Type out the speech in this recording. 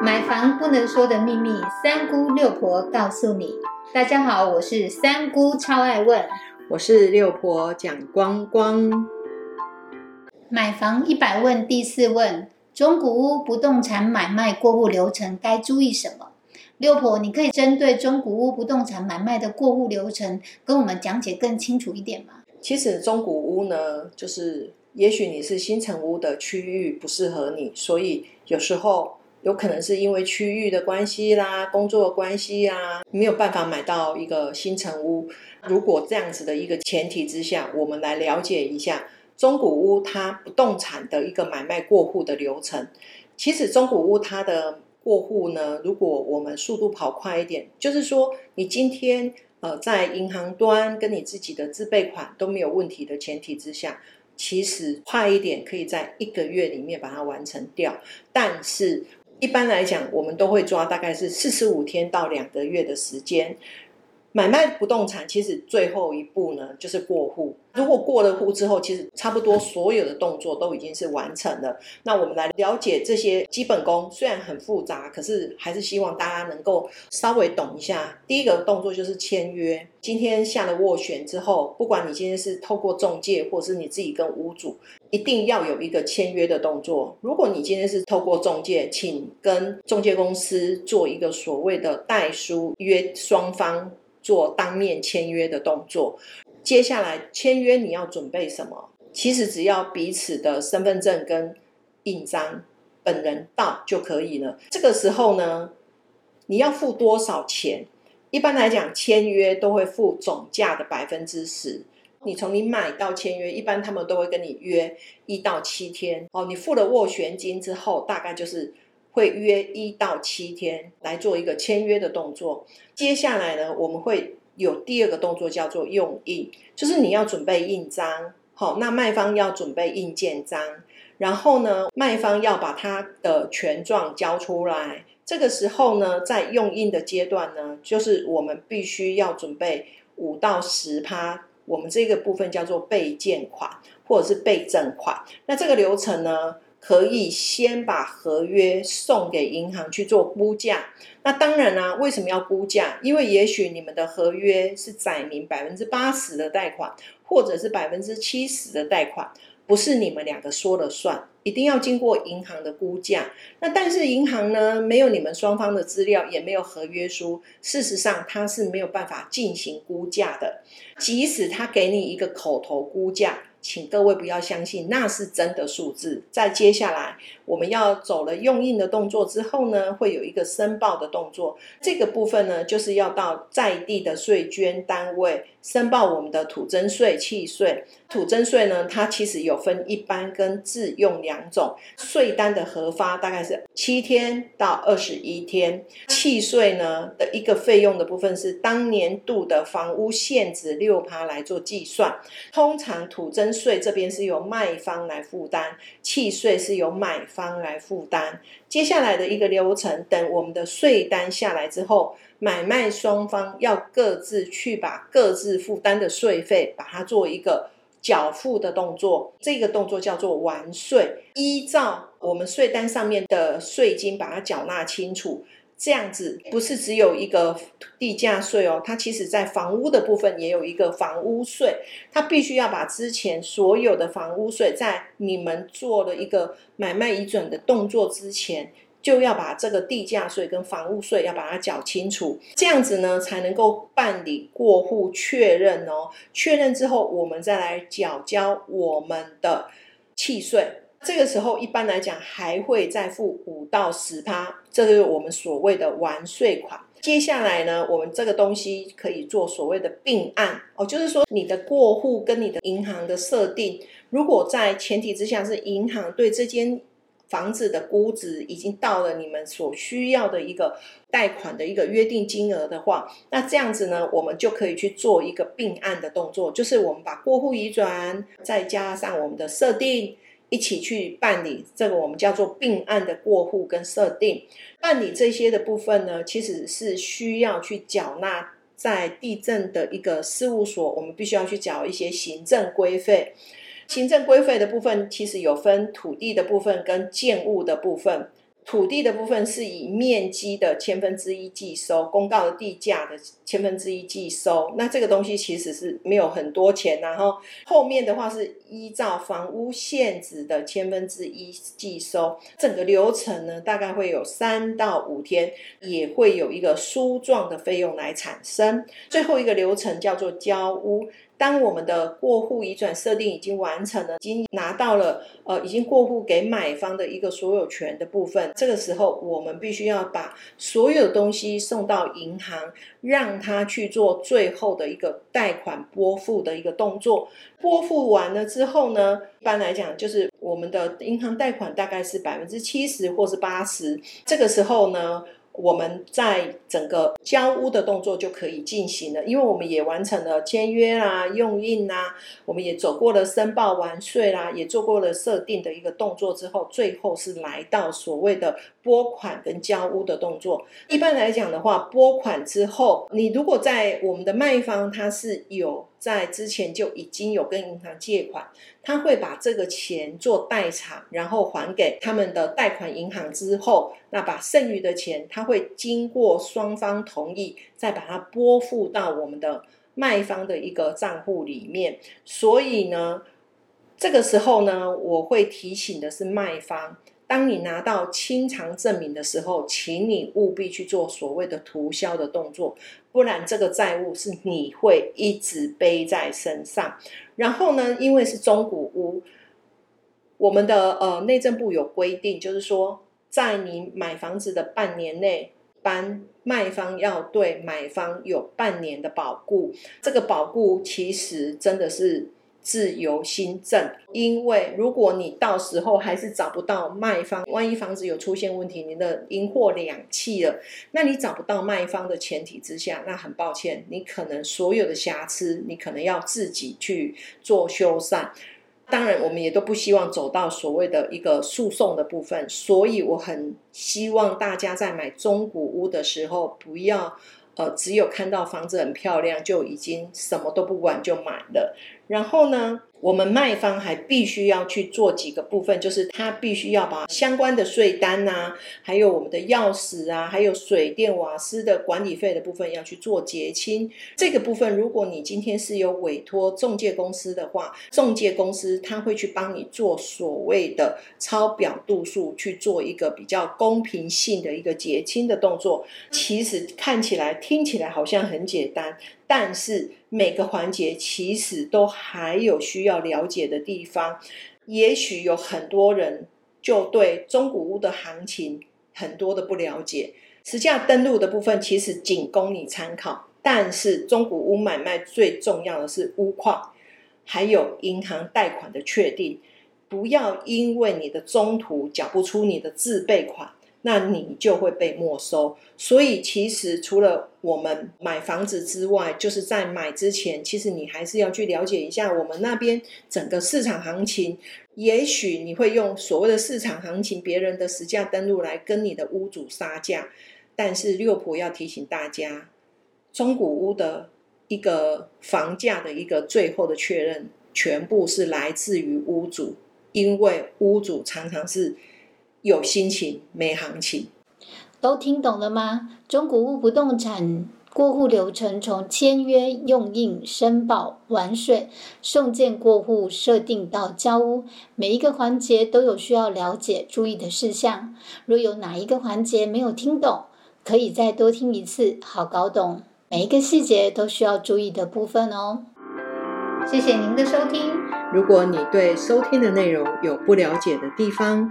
买房不能说的秘密，三姑六婆告诉你。大家好，我是三姑，超爱问。我是六婆蒋光光。买房一百问第四问：中古屋不动产买卖过户流程该注意什么？六婆，你可以针对中古屋不动产买卖的过户流程，跟我们讲解更清楚一点吗？其实中古屋呢，就是也许你是新城屋的区域不适合你，所以有时候有可能是因为区域的关系啦、工作的关系啊，没有办法买到一个新城屋。如果这样子的一个前提之下，我们来了解一下中古屋它不动产的一个买卖过户的流程。其实中古屋它的过户呢，如果我们速度跑快一点，就是说你今天呃在银行端跟你自己的自备款都没有问题的前提之下，其实快一点可以在一个月里面把它完成掉。但是一般来讲，我们都会抓大概是四十五天到两个月的时间。买卖不动产其实最后一步呢，就是过户。如果过了户之后，其实差不多所有的动作都已经是完成了。那我们来了解这些基本功，虽然很复杂，可是还是希望大家能够稍微懂一下。第一个动作就是签约。今天下了斡旋之后，不管你今天是透过中介，或是你自己跟屋主，一定要有一个签约的动作。如果你今天是透过中介，请跟中介公司做一个所谓的代书约双方。做当面签约的动作，接下来签约你要准备什么？其实只要彼此的身份证跟印章，本人到就可以了。这个时候呢，你要付多少钱？一般来讲，签约都会付总价的百分之十。你从你买到签约，一般他们都会跟你约一到七天。哦，你付了斡旋金之后，大概就是。会约一到七天来做一个签约的动作。接下来呢，我们会有第二个动作叫做用印，就是你要准备印章，好，那卖方要准备印鉴章，然后呢，卖方要把他的权状交出来。这个时候呢，在用印的阶段呢，就是我们必须要准备五到十趴，我们这个部分叫做备件款或者是备证款。那这个流程呢？可以先把合约送给银行去做估价。那当然啦，为什么要估价？因为也许你们的合约是载明百分之八十的贷款，或者是百分之七十的贷款，不是你们两个说了算，一定要经过银行的估价。那但是银行呢，没有你们双方的资料，也没有合约书，事实上它是没有办法进行估价的。即使他给你一个口头估价。请各位不要相信，那是真的数字。在接下来，我们要走了用印的动作之后呢，会有一个申报的动作。这个部分呢，就是要到在地的税捐单位申报我们的土增税、契税。土增税呢，它其实有分一般跟自用两种。税单的核发大概是七天到二十一天。契税呢的一个费用的部分是当年度的房屋现值六趴来做计算。通常土增税这边是由卖方来负担，契税是由买方来负担。接下来的一个流程，等我们的税单下来之后，买卖双方要各自去把各自负担的税费，把它做一个。缴付的动作，这个动作叫做完税，依照我们税单上面的税金把它缴纳清楚。这样子不是只有一个地价税哦，它其实在房屋的部分也有一个房屋税，它必须要把之前所有的房屋税，在你们做了一个买卖移转的动作之前。就要把这个地价税跟房屋税要把它缴清楚，这样子呢才能够办理过户确认哦。确认之后，我们再来缴交我们的契税。这个时候一般来讲还会再付五到十趴，这是我们所谓的完税款。接下来呢，我们这个东西可以做所谓的并案哦，就是说你的过户跟你的银行的设定，如果在前提之下是银行对这间。房子的估值已经到了你们所需要的一个贷款的一个约定金额的话，那这样子呢，我们就可以去做一个并案的动作，就是我们把过户移转再加上我们的设定一起去办理，这个我们叫做并案的过户跟设定。办理这些的部分呢，其实是需要去缴纳在地震的一个事务所，我们必须要去缴一些行政规费。行政规费的部分其实有分土地的部分跟建物的部分。土地的部分是以面积的千分之一计收，公告的地价的千分之一计收。那这个东西其实是没有很多钱，然后后面的话是依照房屋现值的千分之一计收。整个流程呢，大概会有三到五天，也会有一个书状的费用来产生。最后一个流程叫做交屋。当我们的过户移转设定已经完成了，已经拿到了呃，已经过户给买方的一个所有权的部分，这个时候我们必须要把所有东西送到银行，让他去做最后的一个贷款拨付的一个动作。拨付完了之后呢，一般来讲就是我们的银行贷款大概是百分之七十或是八十，这个时候呢。我们在整个交屋的动作就可以进行了，因为我们也完成了签约啦、用印啦，我们也走过了申报完税啦，也做过了设定的一个动作之后，最后是来到所谓的拨款跟交屋的动作。一般来讲的话，拨款之后，你如果在我们的卖方他是有。在之前就已经有跟银行借款，他会把这个钱做代偿，然后还给他们的贷款银行之后，那把剩余的钱，他会经过双方同意，再把它拨付到我们的卖方的一个账户里面。所以呢，这个时候呢，我会提醒的是卖方。当你拿到清偿证明的时候，请你务必去做所谓的涂销的动作，不然这个债务是你会一直背在身上。然后呢，因为是中古屋，我们的呃内政部有规定，就是说在你买房子的半年内搬，卖方要对买方有半年的保固。这个保固其实真的是。自由新政，因为如果你到时候还是找不到卖方，万一房子有出现问题，你的银货两弃了，那你找不到卖方的前提之下，那很抱歉，你可能所有的瑕疵，你可能要自己去做修缮。当然，我们也都不希望走到所谓的一个诉讼的部分，所以我很希望大家在买中古屋的时候，不要呃只有看到房子很漂亮就已经什么都不管就买了。然后呢，我们卖方还必须要去做几个部分，就是他必须要把相关的税单呐，还有我们的钥匙啊，还有水电瓦斯的管理费的部分要去做结清。这个部分，如果你今天是有委托中介公司的话，中介公司他会去帮你做所谓的抄表度数，去做一个比较公平性的一个结清的动作。其实看起来、听起来好像很简单。但是每个环节其实都还有需要了解的地方，也许有很多人就对中古屋的行情很多的不了解。实价登录的部分其实仅供你参考，但是中古屋买卖最重要的是屋况，还有银行贷款的确定，不要因为你的中途缴不出你的自备款。那你就会被没收，所以其实除了我们买房子之外，就是在买之前，其实你还是要去了解一下我们那边整个市场行情。也许你会用所谓的市场行情、别人的实价登录来跟你的屋主杀价，但是六婆要提醒大家，中古屋的一个房价的一个最后的确认，全部是来自于屋主，因为屋主常常是。有心情没行情，都听懂了吗？中古屋不动产过户流程从签约、用印、申报、完税、送件过户、设定到交屋，每一个环节都有需要了解、注意的事项。若有哪一个环节没有听懂，可以再多听一次，好搞懂每一个细节都需要注意的部分哦。谢谢您的收听。如果你对收听的内容有不了解的地方，